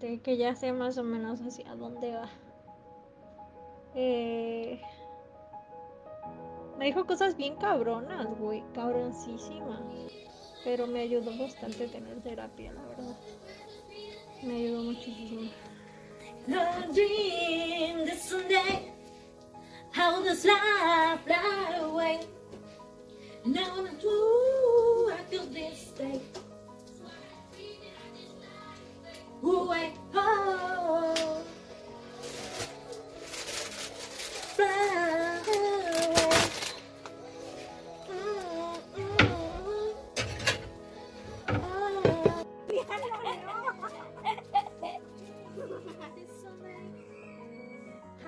este, que ya sé más o menos hacia dónde va. Eh, me dijo cosas bien cabronas, güey, cabroncísimas. Pero me ayudó bastante tener terapia, la verdad. Me ayudó muchísimo. How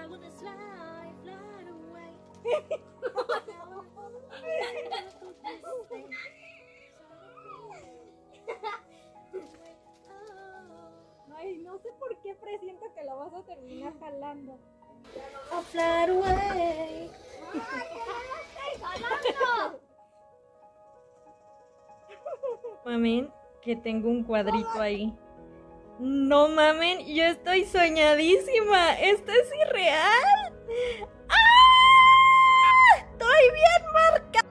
fly away? Ay, no sé por qué presiento que lo vas a terminar jalando. I'll fly away. Mamen, que tengo un cuadrito ahí. No mamen, yo estoy soñadísima. Esto es irreal. ¡Ah! Estoy bien marcada.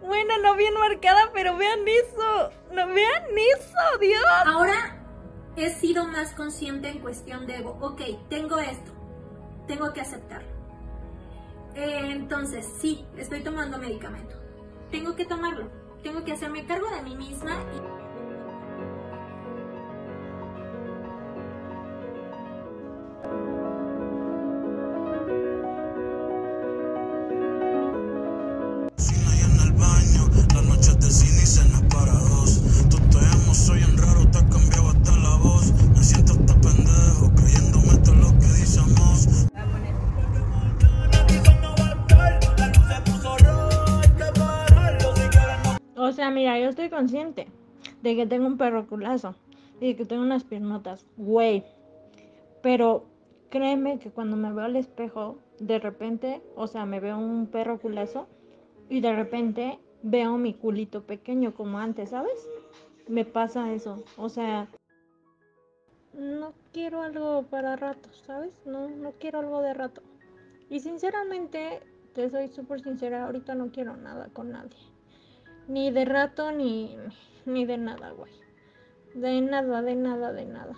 Bueno, no bien marcada, pero vean eso. No vean eso, Dios. Ahora he sido más consciente en cuestión de, ok, tengo esto, tengo que aceptarlo. Eh, entonces, sí, estoy tomando medicamento. Tengo que tomarlo. Tengo que hacerme cargo de mí misma. y- sea, mira, yo estoy consciente de que tengo un perro culazo y de que tengo unas piernotas, güey. Pero créeme que cuando me veo al espejo, de repente, o sea, me veo un perro culazo y de repente veo mi culito pequeño como antes, ¿sabes? Me pasa eso. O sea, no quiero algo para rato, ¿sabes? No, no quiero algo de rato. Y sinceramente, te soy súper sincera, ahorita no quiero nada con nadie. Ni de rato, ni, ni de nada, güey. De nada, de nada, de nada.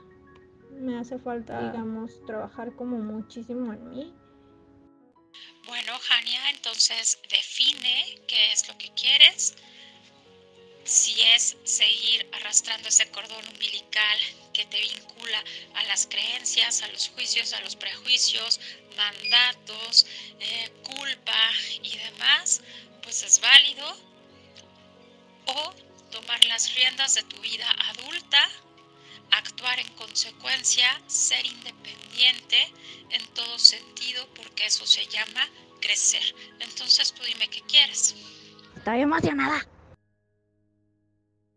Me hace falta, digamos, trabajar como muchísimo en mí. Bueno, Jania, entonces define qué es lo que quieres. Si es seguir arrastrando ese cordón umbilical que te vincula a las creencias, a los juicios, a los prejuicios, mandatos, eh, culpa y demás, pues es válido. O tomar las riendas de tu vida adulta, actuar en consecuencia, ser independiente en todo sentido, porque eso se llama crecer. Entonces tú dime qué quieres. Estoy emocionada.